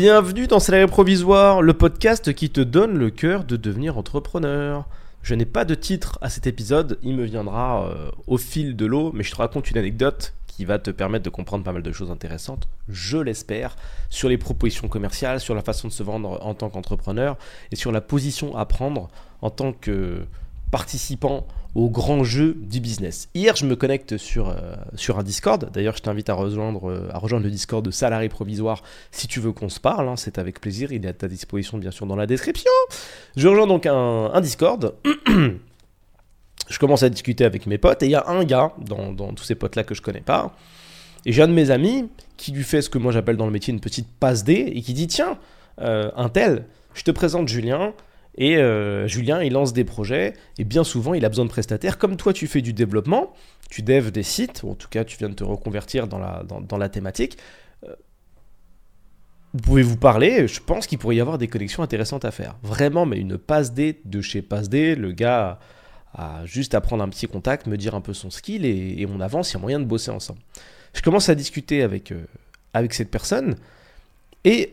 Bienvenue dans Salarié Provisoire, le podcast qui te donne le cœur de devenir entrepreneur. Je n'ai pas de titre à cet épisode, il me viendra euh, au fil de l'eau, mais je te raconte une anecdote qui va te permettre de comprendre pas mal de choses intéressantes, je l'espère, sur les propositions commerciales, sur la façon de se vendre en tant qu'entrepreneur et sur la position à prendre en tant que participant au grand jeu du business. Hier, je me connecte sur, euh, sur un Discord. D'ailleurs, je t'invite à rejoindre, euh, à rejoindre le Discord de Salarié Provisoire si tu veux qu'on se parle. Hein. c'est avec plaisir. Il est à ta disposition, bien sûr, dans la description. Je rejoins donc un, Discord. je commence à discuter avec mes potes et il y a un gars dans, dans tous ces potes-là que je connais pas. Et j'ai un de mes amis qui lui fait ce que moi j'appelle dans le métier une petite passe D et qui dit Tiens, euh, un tel, je te présente Julien. Et euh, Julien, il lance des projets et bien souvent, il a besoin de prestataires. Comme toi, tu fais du développement, tu devs des sites, ou en tout cas, tu viens de te reconvertir dans la, dans, la thématique. Euh, vous pouvez vous parler, je pense qu'il pourrait y avoir des connexions intéressantes à faire. Vraiment, mais une passe D de chez passe D, le gars a juste à prendre un petit contact, me dire un peu son skill et, on avance, il y a moyen de bosser ensemble. Je commence à discuter avec, euh, avec cette personne et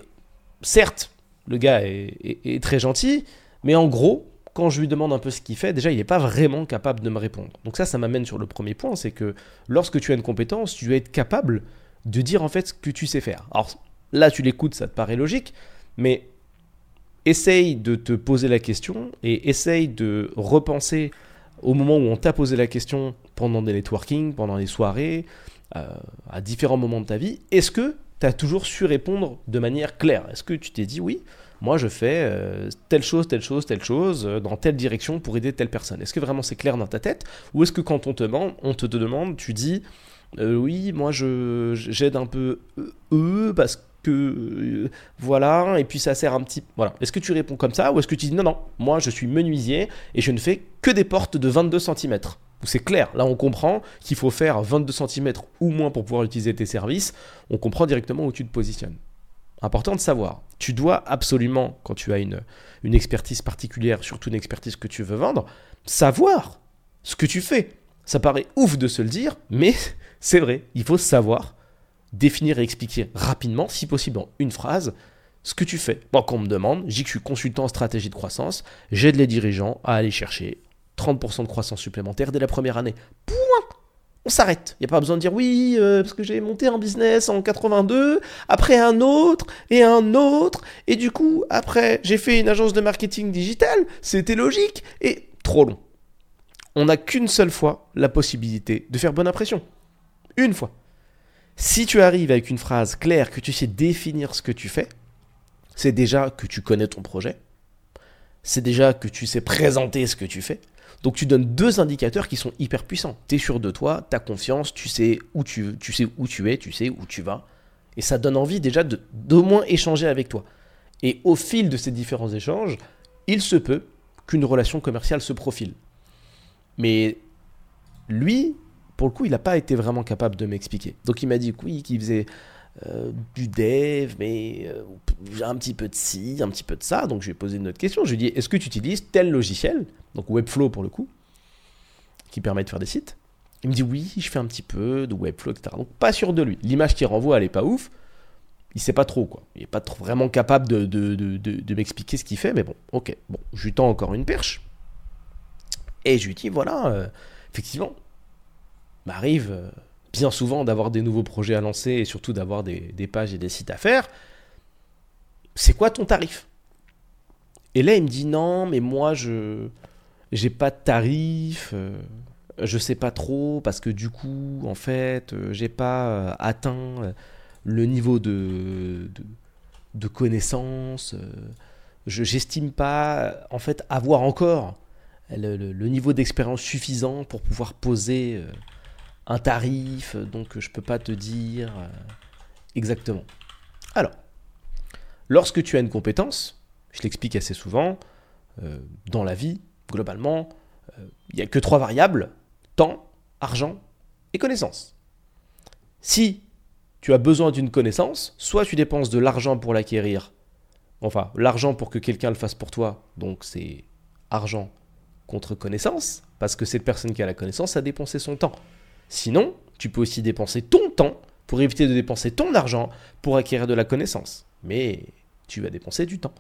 certes, le gars est très gentil, mais en gros, quand je lui demande un peu ce qu'il fait, déjà, il n'est pas vraiment capable de me répondre. Donc ça, ça m'amène sur le premier point, c'est que lorsque tu as une compétence, tu dois être capable de dire en fait ce que tu sais faire. Alors là, tu l'écoutes, ça te paraît logique, mais essaye de te poser la question et essaye de repenser au moment où on t'a posé la question pendant des networking, pendant des soirées, euh, à différents moments de ta vie, est-ce que tu as toujours su répondre de manière claire? Est-ce que tu t'es dit oui moi je fais euh, telle chose, telle chose, telle chose, euh, dans telle direction pour aider telle personne. Est-ce que vraiment c'est clair dans ta tête Ou est-ce que quand on te demande, tu dis euh, oui, moi je j'aide un peu eux parce que voilà, et puis ça sert un petit. Voilà. Est-ce que tu réponds comme ça ou est-ce que tu dis non, non, moi je suis menuisier et je ne fais que des portes de 22 cm c'est clair, là on comprend qu'il faut faire 22 cm ou moins pour pouvoir utiliser tes services, on comprend directement où tu te positionnes. Important de savoir. Tu dois absolument, quand tu as une, une expertise particulière, surtout une expertise que tu veux vendre, savoir ce que tu fais. Ça paraît ouf de se le dire, mais c'est vrai. Il faut savoir définir et expliquer rapidement, si possible en une phrase, ce que tu fais. Quand on me demande, je dis que je suis consultant en stratégie de croissance, j'aide les dirigeants à aller chercher 30% de croissance supplémentaire dès la première année. On s'arrête. Il n'y a pas besoin de dire oui, euh, parce que j'ai monté un business en 82, après un autre, et un autre, et du coup, après, j'ai fait une agence de marketing digital, c'était logique, et trop long. On n'a qu'une seule fois la possibilité de faire bonne impression. Une fois. Si tu arrives avec une phrase claire, que tu sais définir ce que tu fais, c'est déjà que tu connais ton projet, c'est déjà que tu sais présenter ce que tu fais, donc tu donnes deux indicateurs qui sont hyper puissants. Tu es sûr de toi, tu as confiance, tu sais, où tu, tu sais où tu es, tu sais où tu vas. Et ça donne envie déjà d'au moins échanger avec toi. Et au fil de ces différents échanges, il se peut qu'une relation commerciale se profile. Mais lui, pour le coup, il n'a pas été vraiment capable de m'expliquer. Donc il m'a dit oui, qu'il faisait euh, du dev, mais euh, un petit peu de ci, un petit peu de ça. Donc je lui ai posé une autre question. Je lui ai dit, est-ce que tu utilises tel logiciel, donc Webflow pour le coup, qui permet de faire des sites? Il me dit, oui, je fais un petit peu de Webflow, etc. Donc pas sûr de lui. L'image qu'il renvoie, elle est pas ouf. Il sait pas trop, quoi. Il est pas vraiment capable de, m'expliquer ce qu'il fait, mais bon, ok. Bon, je lui tends encore une perche. Et je lui dis, voilà, euh, effectivement, m'arrive bien souvent d'avoir des nouveaux projets à lancer et surtout d'avoir des, pages et des sites à faire. C'est quoi ton tarif? Et là, il me dit non, mais moi, je j'ai pas de tarif, euh, je sais pas trop parce que du coup, en fait, euh, j'ai pas euh, atteint le niveau de, de, connaissance. je j'estime pas, en fait, avoir encore le, le niveau d'expérience suffisant pour pouvoir poser un tarif, donc je ne peux pas te dire euh, exactement. Alors, lorsque tu as une compétence, je l'explique assez souvent, euh, dans la vie, globalement, euh, il n'y a que trois variables, temps, argent et connaissance. Si tu as besoin d'une connaissance, soit tu dépenses de l'argent pour l'acquérir, enfin l'argent pour que quelqu'un le fasse pour toi, donc c'est argent contre connaissance, parce que cette personne qui a la connaissance a dépensé son temps. Sinon, tu peux aussi dépenser ton temps pour éviter de dépenser ton argent pour acquérir de la connaissance. Mais tu vas dépenser du temps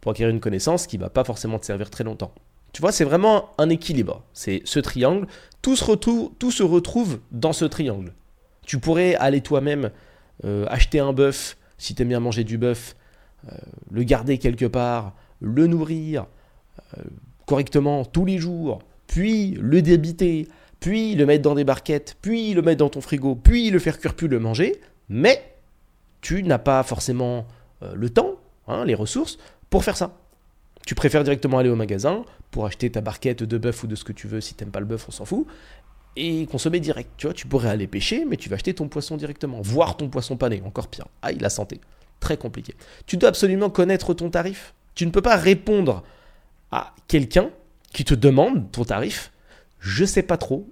pour acquérir une connaissance qui va pas forcément te servir très longtemps. Tu vois, c'est vraiment un équilibre. C'est ce triangle. Tout se, retrouve, tout se retrouve dans ce triangle. Tu pourrais aller toi-même euh, acheter un bœuf, si tu aimes bien manger du bœuf, euh, le garder quelque part, le nourrir euh, correctement tous les jours, puis le débiter, puis le mettre dans des barquettes, puis le mettre dans ton frigo, puis le faire cuire, puis le manger. Mais tu n'as pas forcément le temps, hein, les ressources, pour faire ça. Tu préfères directement aller au magasin pour acheter ta barquette de bœuf ou de ce que tu veux. Si t'aimes pas le bœuf, on s'en fout. Et consommer direct. Tu vois, tu pourrais aller pêcher, mais tu vas acheter ton poisson directement. Voir ton poisson pané, encore pire. Aïe, la santé. Très compliqué. Tu dois absolument connaître ton tarif. Tu ne peux pas répondre à quelqu'un qui te demande ton tarif. Je sais pas trop.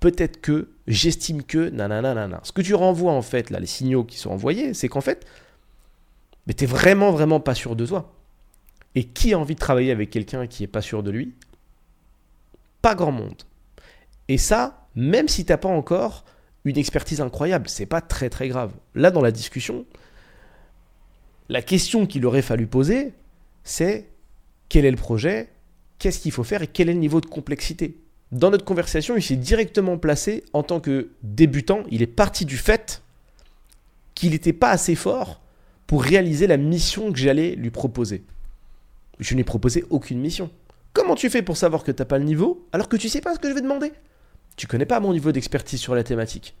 Peut-être que, j'estime que, nanana. Ce que tu renvoies en fait, là, les signaux qui sont envoyés, c'est qu'en fait, mais t'es vraiment, vraiment pas sûr de toi. Et qui a envie de travailler avec quelqu'un qui n'est pas sûr de lui? Pas grand monde. Et ça, même si tu n'as pas encore une expertise incroyable, c'est pas très très grave. Là, dans la discussion, la question qu'il aurait fallu poser, c'est quel est le projet, qu'est-ce qu'il faut faire? Et quel est le niveau de complexité? Dans notre conversation, il s'est directement placé en tant que débutant. Il est parti du fait qu'il n'était pas assez fort pour réaliser la mission que j'allais lui proposer. Je n'ai proposé aucune mission. Comment tu fais pour savoir que tu n'as pas le niveau alors que tu sais pas ce que je vais demander? Tu connais pas mon niveau d'expertise sur la thématique.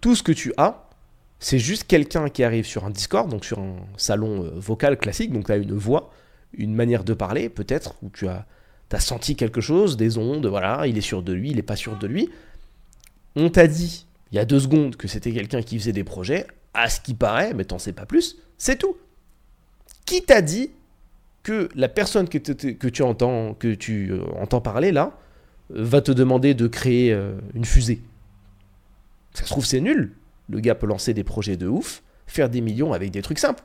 Tout ce que tu as, c'est juste quelqu'un qui arrive sur un Discord, donc sur un salon euh, vocal classique, donc tu as une voix, une manière de parler, peut-être, où tu as, as senti quelque chose, des ondes, voilà, il est sûr de lui, il n'est pas sûr de lui. On t'a dit, il y a deux secondes, que c'était quelqu'un qui faisait des projets, à ce qui paraît, mais t'en sais pas plus, c'est tout. Qui t'a dit que la personne que, que tu, entends, que tu euh, entends parler là euh, va te demander de créer euh, une fusée? Ça se trouve, c'est nul. Le gars peut lancer des projets de ouf, faire des millions avec des trucs simples.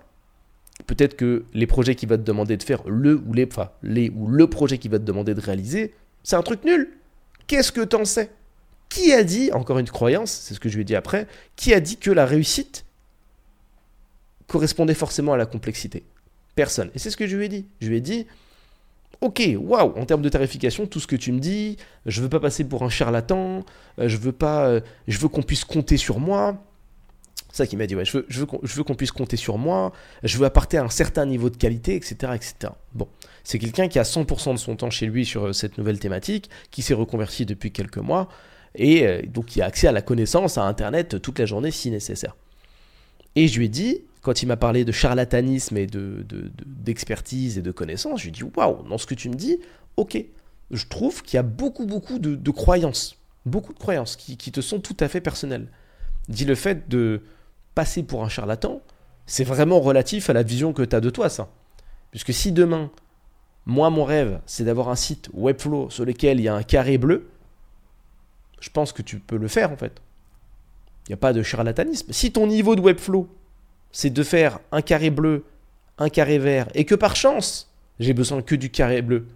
Peut-être que les projets qu'il va te demander de faire, le ou les, enfin, les ou le projet qu'il va te demander de réaliser, c'est un truc nul. Qu'est-ce que t'en sais? Qui a dit, encore une croyance, c'est ce que je lui ai dit après, qui a dit que la réussite correspondait forcément à la complexité? Personne. Et c'est ce que je lui ai dit. Je lui ai dit, ok, waouh, en termes de tarification, tout ce que tu me dis, je veux pas passer pour un charlatan, euh, je veux pas, euh, je veux qu'on puisse compter sur moi. Ça qu'il m'a dit, ouais, je veux, je veux qu'on puisse compter sur moi, je veux apporter un certain niveau de qualité, etc. etc. Bon, c'est quelqu'un qui a 100% de son temps chez lui sur euh, cette nouvelle thématique, qui s'est reconverti depuis quelques mois, et donc qui a accès à la connaissance, à Internet toute la journée si nécessaire. Et je lui ai dit, quand il m'a parlé de charlatanisme et d'expertise de, et de connaissances, je lui ai dit waouh, dans ce que tu me dis, ok, je trouve qu'il y a beaucoup, beaucoup de, croyances, beaucoup de croyances qui, te sont tout à fait personnelles. Dis le fait de pour un charlatan, c'est vraiment relatif à la vision que tu as de toi, ça. Puisque si demain, moi, mon rêve, c'est d'avoir un site Webflow sur lequel il y a un carré bleu, je pense que tu peux le faire en fait. Il n'y a pas de charlatanisme. Si ton niveau de Webflow, c'est de faire un carré bleu, un carré vert, et que par chance, j'ai besoin que du carré bleu,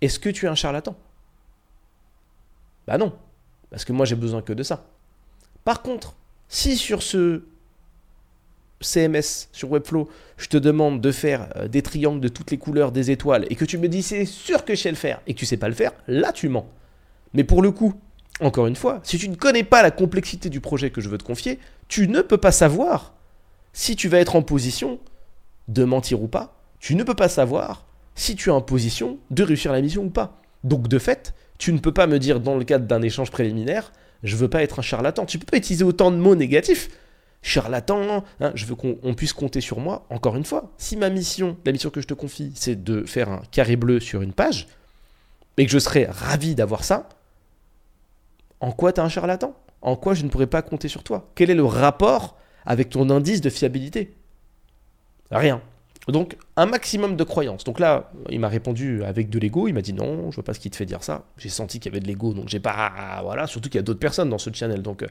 est-ce que tu es un charlatan? Bah non, parce que moi j'ai besoin que de ça. Par contre, si sur ce CMS, sur Webflow, je te demande de faire euh, des triangles de toutes les couleurs, des étoiles, et que tu me dis c'est sûr que je sais le faire, et que tu sais pas le faire, là tu mens. Mais pour le coup, encore une fois, si tu ne connais pas la complexité du projet que je veux te confier, tu ne peux pas savoir si tu vas être en position de mentir ou pas, tu ne peux pas savoir si tu es en position de réussir la mission ou pas. Donc de fait, tu ne peux pas me dire dans le cadre d'un échange préliminaire, je veux pas être un charlatan. Tu peux pas utiliser autant de mots négatifs. Charlatan, hein, je veux qu'on puisse compter sur moi. Encore une fois, si ma mission, la mission que je te confie, c'est de faire un carré bleu sur une page, et que je serais ravi d'avoir ça, en quoi tu es un charlatan? En quoi je ne pourrais pas compter sur toi? Quel est le rapport avec ton indice de fiabilité? Rien. Donc, un maximum de croyances. Donc là, il m'a répondu avec de l'ego. Il m'a dit non, je vois pas ce qui te fait dire ça. J'ai senti qu'il y avait de l'ego, donc j'ai pas. Voilà, surtout qu'il y a d'autres personnes dans ce channel, donc. euh,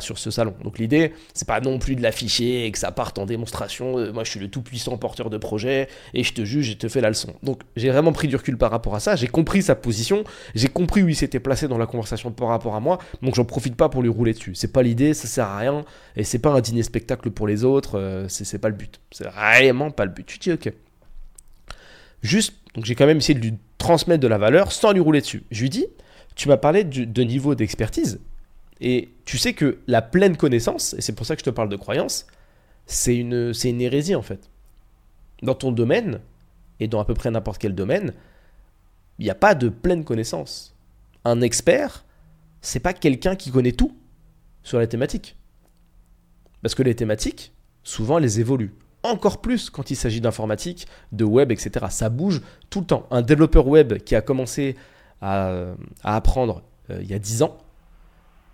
sur ce salon. Donc l'idée, c'est pas non plus de l'afficher et que ça parte en démonstration. euh, moi, je suis le tout-puissant porteur de projet et je te juge et te fais la leçon. Donc j'ai vraiment pris du recul par rapport à ça. J'ai compris sa position. J'ai compris où il s'était placé dans la conversation par rapport à moi. Donc j'en profite pas pour lui rouler dessus. C'est pas l'idée, ça sert à rien. Et c'est pas un dîner spectacle pour les autres. euh, c'est pas le but. C'est vraiment pas le but. Tu dis ok. Juste, donc j'ai quand même essayé de lui transmettre de la valeur sans lui rouler dessus. Je lui dis, tu m'as parlé de niveau d'expertise. Et tu sais que la pleine connaissance, et c'est pour ça que je te parle de croyance, c'est une, c'est une hérésie en fait. Dans ton domaine, et dans à peu près n'importe quel domaine, il n'y a pas de pleine connaissance. Un expert, c'est pas quelqu'un qui connaît tout sur la thématique. Parce que les thématiques, souvent, elles évoluent. Encore plus quand il s'agit d'informatique, de web, etc. Ça bouge tout le temps. Un développeur web qui a commencé à, à apprendre euh, il y a 10 ans,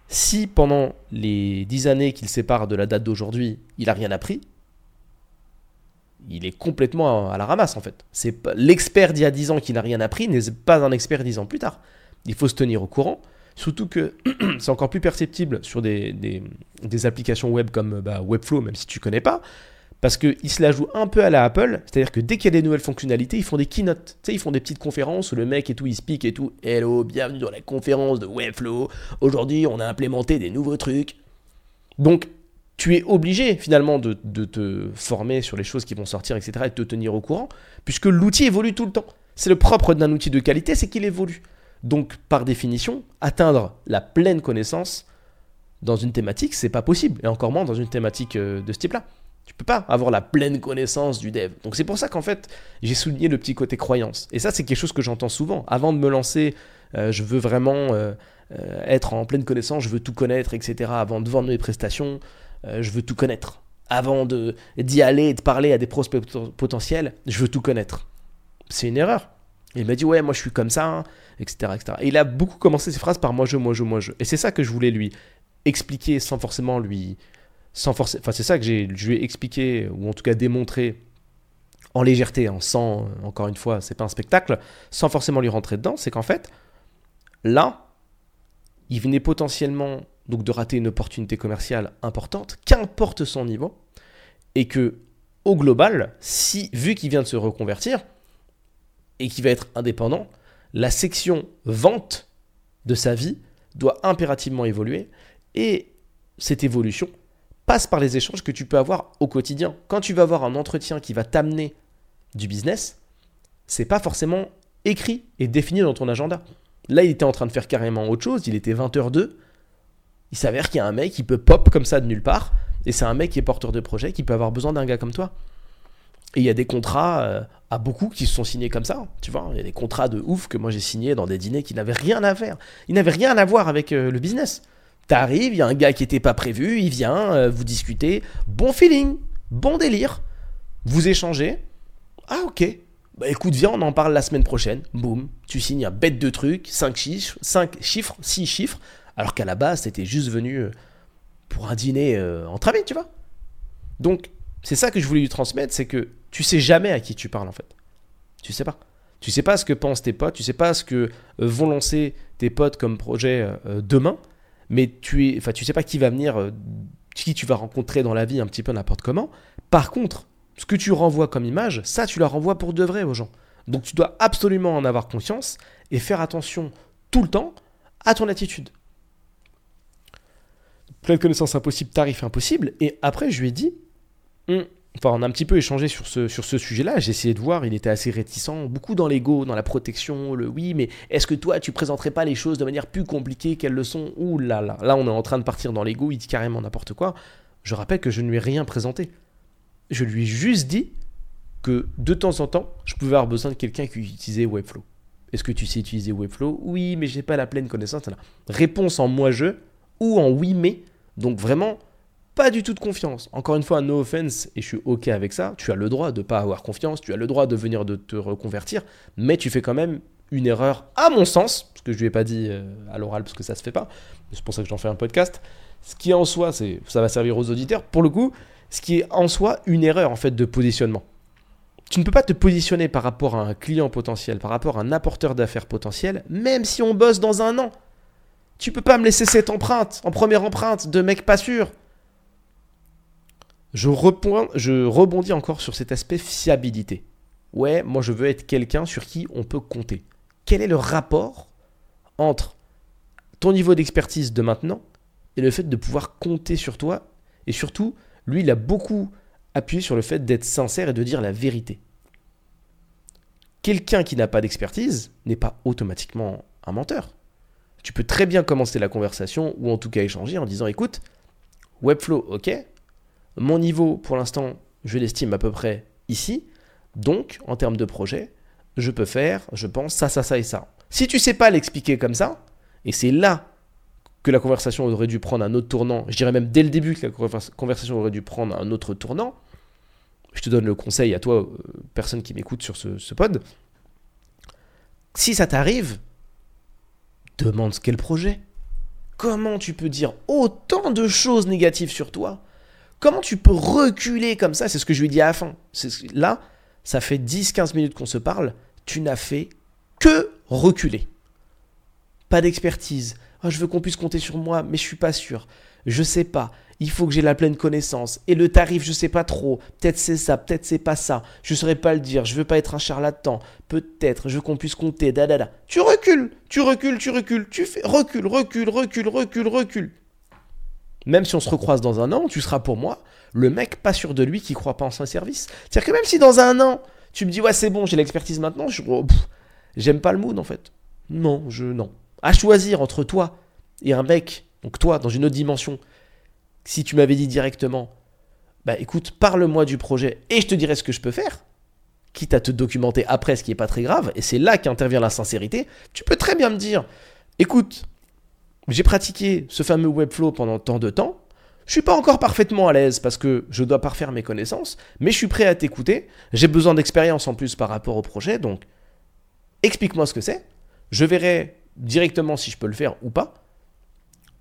si pendant les 10 années qu'il sépare de la date d'aujourd'hui, il n'a rien appris, il est complètement à, la ramasse en fait. C'est l'expert d'il y a 10 ans qui n'a rien appris n'est pas un expert 10 ans plus tard. Il faut se tenir au courant, surtout que c'est encore plus perceptible sur des, applications web comme bah, Webflow, même si tu connais pas, parce qu'ils se la jouent un peu à la Apple, c'est-à-dire que dès qu'il y a des nouvelles fonctionnalités, ils font des keynotes. Tu sais, ils font des petites conférences où le mec et tout, il speak et tout. Hello, bienvenue dans la conférence de Webflow. Aujourd'hui, on a implémenté des nouveaux trucs. Donc, tu es obligé finalement de, de te former sur les choses qui vont sortir, etc. et de te tenir au courant, puisque l'outil évolue tout le temps. C'est le propre d'un outil de qualité, c'est qu'il évolue. Donc, par définition, atteindre la pleine connaissance dans une thématique, c'est pas possible, et encore moins dans une thématique euh, de ce type-là. Tu peux pas avoir la pleine connaissance du dev. Donc c'est pour ça qu'en fait, j'ai souligné le petit côté croyance. Et ça, c'est quelque chose que j'entends souvent. Avant de me lancer, euh, je veux vraiment euh, euh, être en pleine connaissance, je veux tout connaître, etc. Avant de vendre mes prestations, je veux tout connaître. Avant d'y aller de parler à des prospects pot- potentiels, je veux tout connaître. C'est une erreur. Il m'a dit ouais, moi je suis comme ça, hein, etc., etc. Et il a beaucoup commencé ses phrases par moi je, moi je, moi je. Et c'est ça que je voulais lui expliquer sans forcément lui sans forcer. Enfin, c'est ça que je lui ai expliqué, ou en tout cas démontré en légèreté, en sans, encore une fois, c'est pas un spectacle, sans forcément lui rentrer dedans, c'est qu'en fait, là, il venait potentiellement donc de rater une opportunité commerciale importante, qu'importe son niveau, et que au global, si vu qu'il vient de se reconvertir et qu'il va être indépendant, la section vente de sa vie doit impérativement évoluer et cette évolution passe par les échanges que tu peux avoir au quotidien. Quand tu vas avoir un entretien qui va t'amener du business, c'est pas forcément écrit et défini dans ton agenda. Là, il était en train de faire carrément autre chose, il était 20h02. Il s'avère qu'il y a un mec qui peut pop comme ça de nulle part, et c'est un mec qui est porteur de projet qui peut avoir besoin d'un gars comme toi. Et il y a des contrats euh, à beaucoup qui se sont signés comme ça, tu vois. Il y a des contrats de ouf que moi j'ai signés dans des dîners qui n'avaient rien à faire. Ils n'avaient rien à voir avec euh, le business. T'arrives, il y a un gars qui n'était pas prévu, il vient, euh, vous discutez, bon feeling, bon délire, vous échangez. Ah ok, bah écoute, viens, on en parle la semaine prochaine. Boum, tu signes un bête de truc, 5 chiffres, 5 chiffres, 6 chiffres, alors qu'à la base, t'étais juste venu euh, pour un dîner euh, entre amis, tu vois. Donc, c'est ça que je voulais lui transmettre, c'est que tu sais jamais à qui tu parles en fait. Tu sais pas. Tu sais pas ce que pensent tes potes, tu sais pas ce que euh, vont lancer tes potes comme projet demain, mais tu es, enfin, tu sais pas qui va venir, euh, qui tu vas rencontrer dans la vie un petit peu n'importe comment. Par contre, ce que tu renvoies comme image, ça tu la renvoies pour de vrai aux gens. Donc tu dois absolument en avoir conscience et faire attention tout le temps à ton attitude. Pleine connaissance impossible, tarif impossible. Et après, je lui ai dit, Hum, enfin, on a un petit peu échangé sur ce, sur ce sujet-là. J'ai essayé de voir, il était assez réticent, beaucoup dans l'ego, dans la protection, le oui, mais est-ce que toi, tu présenterais pas les choses de manière plus compliquée qu'elles le sont? Ouh là là, là, on est en train de partir dans l'ego, il dit carrément n'importe quoi. Je rappelle que je ne lui ai rien présenté. Je lui ai juste dit que de temps en temps, je pouvais avoir besoin de quelqu'un qui utilisait Webflow. Est-ce que tu sais utiliser Webflow? Oui, mais j'ai pas la pleine connaissance. Voilà. Réponse en moi-je ou en oui, mais. Donc vraiment, pas du tout de confiance. Encore une fois, no offense, et je suis OK avec ça. Tu as le droit de pas avoir confiance, tu as le droit de venir de te reconvertir, mais tu fais quand même une erreur, à mon sens, parce que je lui ai pas dit euh, à l'oral parce que ça se fait pas. C'est pour ça que j'en fais un podcast. Ce qui en soi, c'est, ça va servir aux auditeurs. Pour le coup, ce qui est en soi une erreur en fait de positionnement. Tu ne peux pas te positionner par rapport à un client potentiel, par rapport à un apporteur d'affaires potentiel, même si on bosse dans un an. Tu peux pas me laisser cette empreinte, en première empreinte, de mec pas sûr. Je, rebondis encore sur cet aspect fiabilité. Ouais, moi je veux être quelqu'un sur qui on peut compter. Quel est le rapport entre ton niveau d'expertise de maintenant et le fait de pouvoir compter sur toi? Et surtout, lui, il a beaucoup appuyé sur le fait d'être sincère et de dire la vérité. Quelqu'un qui n'a pas d'expertise n'est pas automatiquement un menteur. Tu peux très bien commencer la conversation ou en tout cas échanger en disant écoute, Webflow, ok, mon niveau pour l'instant, je l'estime à peu près ici, donc en termes de projet, je peux faire, je pense, ça, ça, ça et ça. Si tu sais pas l'expliquer comme ça, et c'est là que la conversation aurait dû prendre un autre tournant, je dirais même dès le début que la conversation aurait dû prendre un autre tournant, je te donne le conseil à toi, euh, personne qui m'écoute sur ce, ce pod, si ça t'arrive, demande le projet. Comment tu peux dire autant de choses négatives sur toi Comment tu peux reculer comme ça? C'est ce que je lui dit à la fin. Là, ça fait 10-15 minutes qu'on se parle. Tu n'as fait que reculer. Pas d'expertise. Ah, je veux qu'on puisse compter sur moi, mais je suis pas sûr. Je sais pas il faut que j'ai la pleine connaissance. Et le tarif, je sais pas trop. Peut-être c'est ça, peut-être c'est pas ça. Je saurais pas le dire. Je veux pas être un charlatan. Peut-être, je veux qu'on puisse compter. Da, da. Tu recules, tu recules, tu recules. Tu fais recule, recule, recule, recule, recule. Même si on se recroise dans un an, tu seras pour moi le mec pas sûr de lui qui croit pas en son service. C'est-à-dire que même si dans un an, tu me dis ouais c'est bon, j'ai l'expertise maintenant, je oh, j'aime pas le mood en fait. Non, je non. À choisir entre toi et un mec, donc toi dans une autre dimension, si tu m'avais dit directement, bah écoute, parle-moi du projet et je te dirai ce que je peux faire, quitte à te documenter après, ce qui n'est pas très grave, et c'est là qu'intervient la sincérité, tu peux très bien me dire, écoute, j'ai pratiqué ce fameux Webflow pendant tant de temps, je suis pas encore parfaitement à l'aise parce que je dois parfaire mes connaissances, mais je suis prêt à t'écouter, j'ai besoin d'expérience en plus par rapport au projet, donc explique-moi ce que c'est, je verrai directement si je peux le faire ou pas,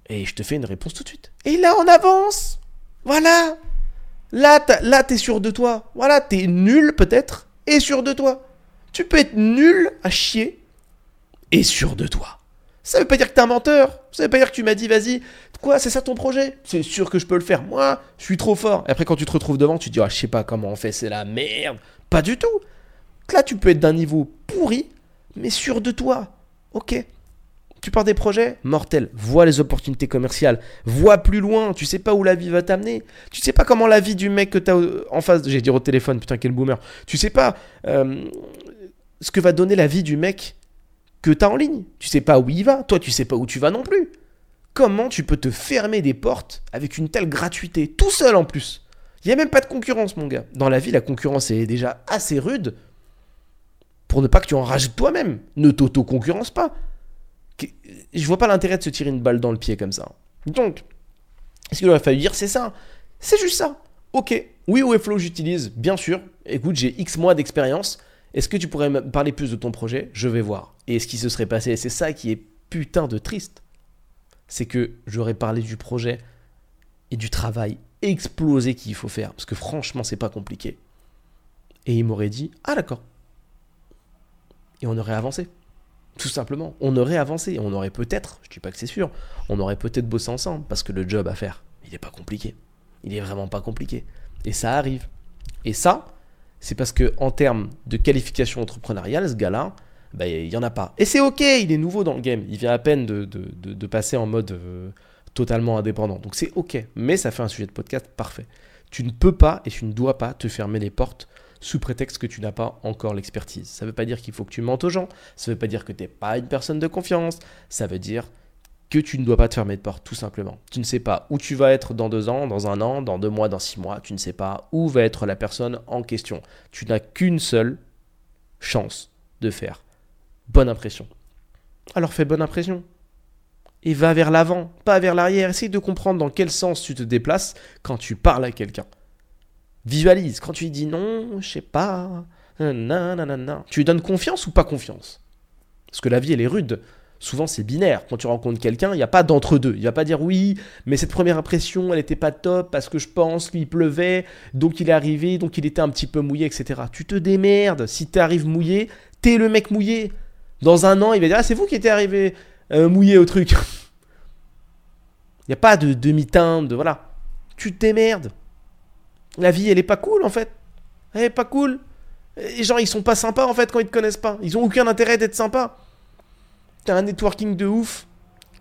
et je te fais une réponse tout de suite. Et là, on avance. Voilà. Là, là, t'es sûr de toi. Voilà, t'es nul peut-être et sûr de toi. Tu peux être nul à chier et sûr de toi. Ça veut pas dire que t'es un menteur. Ça veut pas dire que tu m'as dit, vas-y, quoi, c'est ça ton projet? C'est sûr que je peux le faire. Moi, je suis trop fort. Et après, quand tu te retrouves devant, tu te dis, ah, je sais pas comment on fait, c'est la merde. Pas du tout. Là, tu peux être d'un niveau pourri, mais sûr de toi. Ok. Tu pars des projets mortels. Vois les opportunités commerciales. Vois plus loin. Tu sais pas où la vie va t'amener. Tu sais pas comment la vie du mec que tu as en face. J'ai dit au téléphone, putain, quel boomer. Tu sais pas euh, ce que va donner la vie du mec tu as en ligne. Tu sais pas où il va. Toi, tu sais pas où tu vas non plus. Comment tu peux te fermer des portes avec une telle gratuité? Tout seul en plus. Il n'y a même pas de concurrence, mon gars. Dans la vie, la concurrence est déjà assez rude pour ne pas que tu en rajoutes toi-même. Ne t'auto-concurrence pas je vois pas l'intérêt de se tirer une balle dans le pied comme ça. Donc, ce qu'il aurait fallu dire, c'est ça. C'est juste ça. Ok, oui, Webflow j'utilise, bien sûr. Écoute, j'ai X mois d'expérience. Est-ce que tu pourrais me parler plus de ton projet? Je vais voir. Et ce qui se serait passé, c'est ça qui est putain de triste. C'est que j'aurais parlé du projet et du travail explosé qu'il faut faire. Parce que franchement, c'est pas compliqué. Et il m'aurait dit Ah, d'accord. Et on aurait avancé. Tout simplement. On aurait avancé. On aurait peut-être, je dis pas que c'est sûr, on aurait peut-être bossé ensemble parce que le job à faire, il n'est pas compliqué. Il est vraiment pas compliqué. Et ça arrive. Et ça, c'est parce que en termes de qualification entrepreneuriale, ce gars-là, bah, il n'y en a pas. Et c'est ok, il est nouveau dans le game. Il vient à peine de, passer en mode euh, totalement indépendant. Donc c'est ok. Mais ça fait un sujet de podcast parfait. Tu ne peux pas et tu ne dois pas te fermer les portes sous prétexte que tu n'as pas encore l'expertise. Ça ne veut pas dire qu'il faut que tu mentes aux gens, ça ne veut pas dire que tu n'es pas une personne de confiance, ça veut dire que tu ne dois pas te fermer de porte, tout simplement. Tu ne sais pas où tu vas être dans deux ans, dans un an, dans deux mois, dans six mois, tu ne sais pas où va être la personne en question. Tu n'as qu'une seule chance de faire bonne impression. Alors fais bonne impression. Et va vers l'avant, pas vers l'arrière. Essaye de comprendre dans quel sens tu te déplaces quand tu parles à quelqu'un. Visualise. Quand tu dis non, je sais pas, non, non. tu lui donnes confiance ou pas confiance? Parce que la vie, elle est rude. Souvent, c'est binaire. Quand tu rencontres quelqu'un, il n'y a pas d'entre-deux. Il va pas dire oui, mais cette première impression, elle n'était pas top parce que je pense qu'il pleuvait, donc il est arrivé, donc il était un petit peu mouillé, etc. Tu te démerdes. Si tu arrives mouillé, t'es le mec mouillé. Dans un an, il va dire Ah, c'est vous qui étiez arrivé euh, mouillé au truc. Il n'y a pas de demi-teinte, de voilà. Tu te démerdes. La vie, elle est pas cool en fait. Elle est pas cool. Les gens, ils sont pas sympas en fait quand ils te connaissent pas. Ils ont aucun intérêt d'être sympas. T'as un networking de ouf,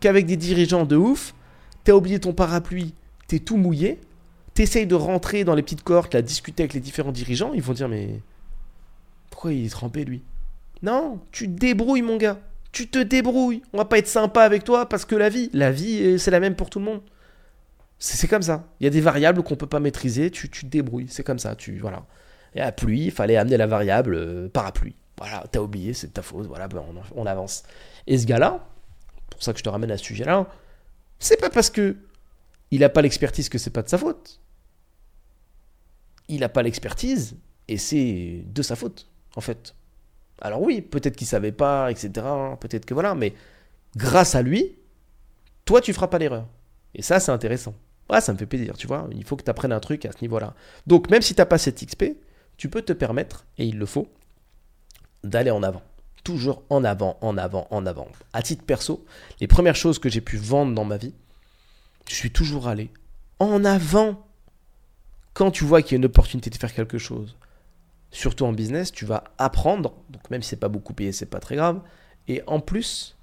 qu'avec des dirigeants de ouf. T'as oublié ton parapluie, t'es tout mouillé. T'essayes de rentrer dans les petites cohortes, là, discuter avec les différents dirigeants. Ils vont dire, mais pourquoi il est trempé lui? Non, tu débrouilles, mon gars. Tu te débrouilles. On va pas être sympa avec toi parce que la vie, la vie, c'est la même pour tout le monde. C'est comme ça. Il y a des variables qu'on peut pas maîtriser. Tu, te débrouilles. C'est comme ça. Tu voilà. Et la pluie, il fallait amener la variable euh, parapluie. Voilà, t'as oublié, c'est de ta faute. Voilà, ben, on, on, avance. Et ce gars-là, pour ça que je te ramène à ce sujet-là, c'est pas parce que il a pas l'expertise que c'est pas de sa faute. Il a pas l'expertise et c'est de sa faute, en fait. Alors oui, peut-être qu'il savait pas, etc. Peut-être que voilà, mais grâce à lui, toi tu feras pas l'erreur. Et ça, c'est intéressant. Ouais, ça me fait plaisir, tu vois. Il faut que tu apprennes un truc à ce niveau-là. Donc, même si tu n'as pas cette XP, tu peux te permettre, et il le faut, d'aller en avant. Toujours en avant, en avant, en avant. À titre perso, les premières choses que j'ai pu vendre dans ma vie, je suis toujours allé en avant. Quand tu vois qu'il y a une opportunité de faire quelque chose, surtout en business, tu vas apprendre. Donc, même si c'est pas beaucoup payé, c'est pas très grave. Et en plus,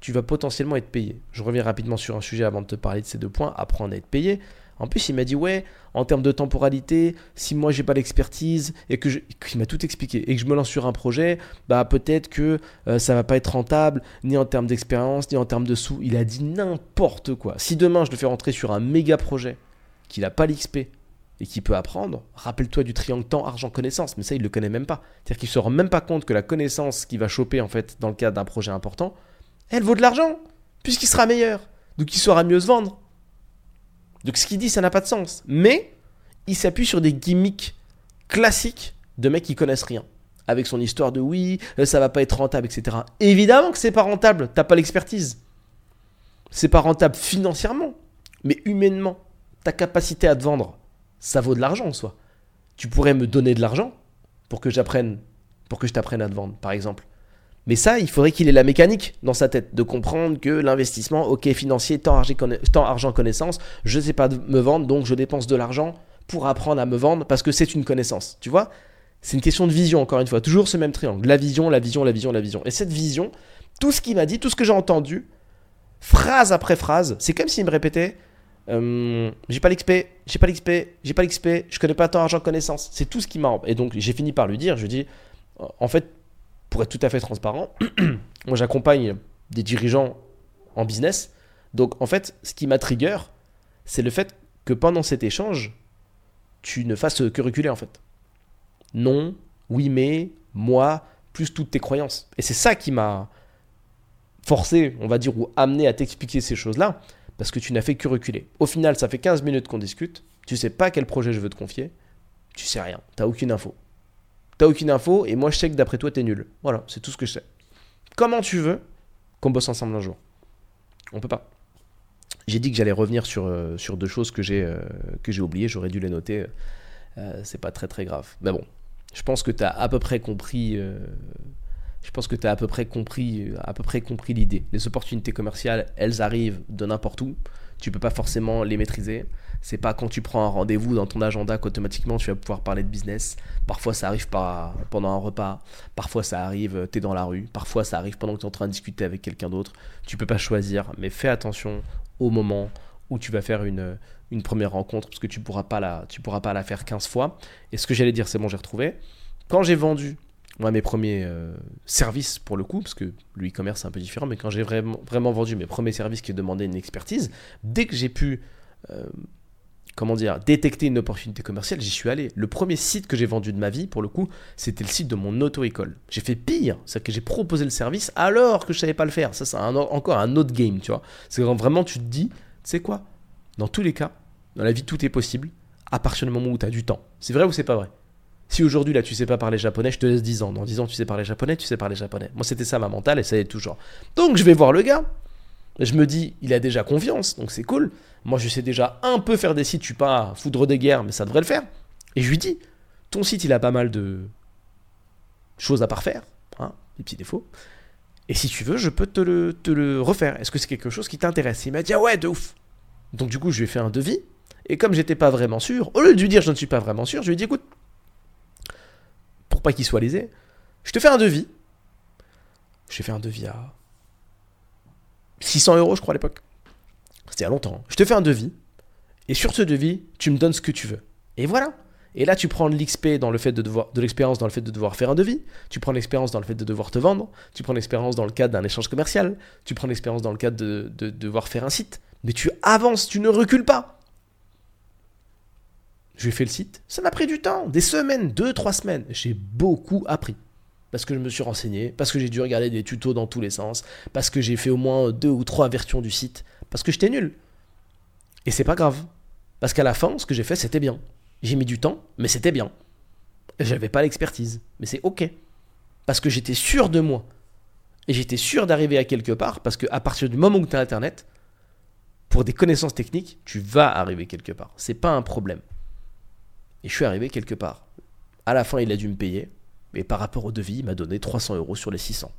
tu vas potentiellement être payé. Je reviens rapidement sur un sujet avant de te parler de ces deux points, apprendre à être payé. En plus, il m'a dit ouais, en termes de temporalité, si moi j'ai pas l'expertise et que il m'a tout expliqué et que je me lance sur un projet, bah peut-être que euh, ça va pas être rentable ni en termes d'expérience ni en termes de sous. Il a dit n'importe quoi. Si demain je le fais rentrer sur un méga projet qu'il a pas l'XP et qui peut apprendre, rappelle-toi du triangle temps argent connaissance, mais ça il le connaît même pas. C'est-à-dire qu'il se rend même pas compte que la connaissance qu'il va choper en fait dans le cadre d'un projet important, elle vaut de l'argent, puisqu'il sera meilleur. Donc il saura mieux se vendre. Donc ce qu'il dit, ça n'a pas de sens. Mais il s'appuie sur des gimmicks classiques de mecs qui connaissent rien. Avec son histoire de oui, euh, ça va pas être rentable, etc. Évidemment que c'est pas rentable, t'as pas l'expertise. C'est pas rentable financièrement, mais humainement. Ta capacité à te vendre, ça vaut de l'argent en soi. Tu pourrais me donner de l'argent pour que j'apprenne, pour que je t'apprenne à te vendre, par exemple. Mais ça, il faudrait qu'il ait la mécanique dans sa tête, de comprendre que l'investissement, ok, financier, temps, argent, connaissance, je ne sais pas me vendre, donc je dépense de l'argent pour apprendre à me vendre parce que c'est une connaissance. Tu vois C'est une question de vision, encore une fois. Toujours ce même triangle. La vision, la vision, la vision, la vision. Et cette vision, tout ce qu'il m'a dit, tout ce que j'ai entendu, phrase après phrase, c'est comme s'il me répétait euh, j'ai pas l'XP, j'ai pas l'XP, j'ai pas l'XP, je connais pas temps, argent, connaissance. C'est tout ce qui m'a. Et donc j'ai fini par lui dire, je dis, en fait, pour être tout à fait transparent, moi j'accompagne des dirigeants en business. Donc en fait, ce qui m'a trigger, c'est le fait que pendant cet échange, tu ne fasses que reculer en fait. Non, oui mais, moi, plus toutes tes croyances. Et c'est ça qui m'a forcé, on va dire, ou amené à t'expliquer ces choses-là, parce que tu n'as fait que reculer. Au final, ça fait 15 minutes qu'on discute, tu sais pas quel projet je veux te confier, tu sais rien, tu n'as aucune info. T'as aucune info et moi je sais que d'après toi t'es nul. Voilà, c'est tout ce que je sais. Comment tu veux qu'on bosse ensemble un jour? On peut pas. J'ai dit que j'allais revenir sur, euh, deux choses que j'ai euh, oubliées, j'aurais dû les noter. Euh, c'est pas très très grave. Mais bon, je pense que tu as à peu près compris je pense que tu as à peu près compris à peu près compris l'idée. Les opportunités commerciales, elles arrivent de n'importe où. Tu peux pas forcément les maîtriser. C'est pas quand tu prends un rendez-vous dans ton agenda qu'automatiquement tu vas pouvoir parler de business. Parfois ça arrive pas pendant un repas, parfois ça arrive, euh, tu es dans la rue, parfois ça arrive pendant que tu es en train de discuter avec quelqu'un d'autre. Tu peux pas choisir, mais fais attention au moment où tu vas faire une, une première rencontre parce que tu pourras pas la, tu pourras pas la faire 15 fois. Et ce que j'allais dire, c'est bon, j'ai retrouvé. Quand j'ai vendu moi, mes premiers euh, services, pour le coup, parce que le e-commerce, c'est un peu différent, mais quand j'ai vraiment, vendu mes premiers services qui demandaient une expertise, dès que j'ai pu euh, comment dire, détecter une opportunité commerciale, j'y suis allé. Le premier site que j'ai vendu de ma vie, pour le coup, c'était le site de mon auto-école. J'ai fait pire, c'est que j'ai proposé le service alors que je savais pas le faire. Ça, c'est encore un autre game, tu vois. C'est quand vraiment tu te dis, tu quoi? Dans tous les cas, dans la vie, tout est possible, à partir du moment où tu as du temps. C'est vrai ou c'est pas vrai? Si aujourd'hui, là, tu sais pas parler japonais, je te laisse 10 ans. Dans 10 ans, tu sais parler japonais, tu sais parler japonais. Moi, c'était ça ma mentale et ça est toujours. Donc, je vais voir le gars. Je me dis, il a déjà confiance, donc c'est cool. Moi, je sais déjà un peu faire des sites, je suis pas foudre des guerres, mais ça devrait le faire. Et je lui dis, ton site, il a pas mal de choses à parfaire, hein, des petits défauts. Et si tu veux, je peux te le, te refaire. Est-ce que c'est quelque chose qui t'intéresse? Il m'a dit, ah ouais, de ouf. Donc du coup, je lui ai fait un devis. Et comme j'étais pas vraiment sûr, au lieu de lui dire je ne suis pas vraiment sûr, je lui ai dit, écoute, pour pas qu'il soit lésé, je te fais un devis. J'ai fait un devis à 600 euros, je crois, à l'époque. C'était a longtemps. Je te fais un devis. Et sur ce devis, tu me donnes ce que tu veux. Et voilà. Et là, tu prends de l'XP dans le fait de devoir, de l'expérience dans le fait de devoir faire un devis. Tu prends l'expérience dans le fait de devoir te vendre. Tu prends l'expérience dans le cadre d'un échange commercial. Tu prends l'expérience dans le cadre de devoir faire un site. Mais tu avances, tu ne recules pas. Je lui ai fait le site. Ça m'a pris du temps, des semaines, deux, trois semaines. J'ai beaucoup appris parce que je me suis renseigné, parce que j'ai dû regarder des tutos dans tous les sens, parce que j'ai fait au moins deux ou trois versions du site, parce que j'étais nul. Et c'est pas grave. Parce qu'à la fin, ce que j'ai fait, c'était bien. J'ai mis du temps, mais c'était bien. J'avais pas l'expertise, mais c'est ok. Parce que j'étais sûr de moi. Et j'étais sûr d'arriver à quelque part, parce qu'à partir du moment où tu as Internet, pour des connaissances techniques, tu vas arriver quelque part. C'est pas un problème. Et je suis arrivé quelque part. À la fin, il a dû me payer. Mais par rapport au devis, il m'a donné 300 euros sur les 600.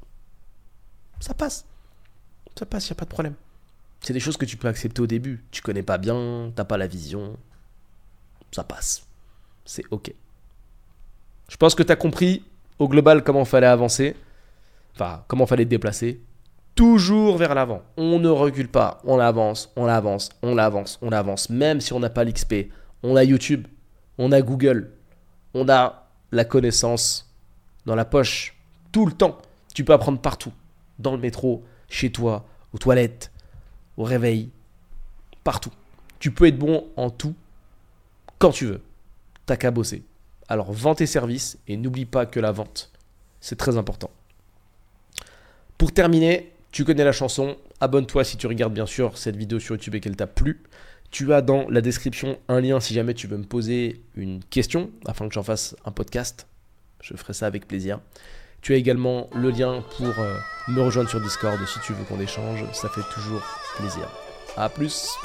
Ça passe. Ça passe, il n'y a pas de problème. C'est des choses que tu peux accepter au début. Tu connais pas bien, t'as pas la vision. Ça passe. C'est ok. Je pense que tu as compris au global comment fallait avancer. Enfin, comment fallait te déplacer. Toujours vers l'avant. On ne recule pas. On avance, on avance, on avance, on avance. Même si on n'a pas l'XP. On a YouTube. On a Google. On a la connaissance dans la poche, tout le temps. Tu peux apprendre partout. Dans le métro, chez toi, aux toilettes, au réveil, partout. Tu peux être bon en tout quand tu veux. T'as qu'à bosser. Alors vends tes services et n'oublie pas que la vente, c'est très important. Pour terminer, tu connais la chanson. Abonne-toi si tu regardes bien sûr cette vidéo sur YouTube et qu'elle t'a plu. Tu as dans la description un lien si jamais tu veux me poser une question afin que j'en fasse un podcast je ferai ça avec plaisir. Tu as également le lien pour euh, me rejoindre sur Discord si tu veux qu'on échange. Ça fait toujours plaisir. A plus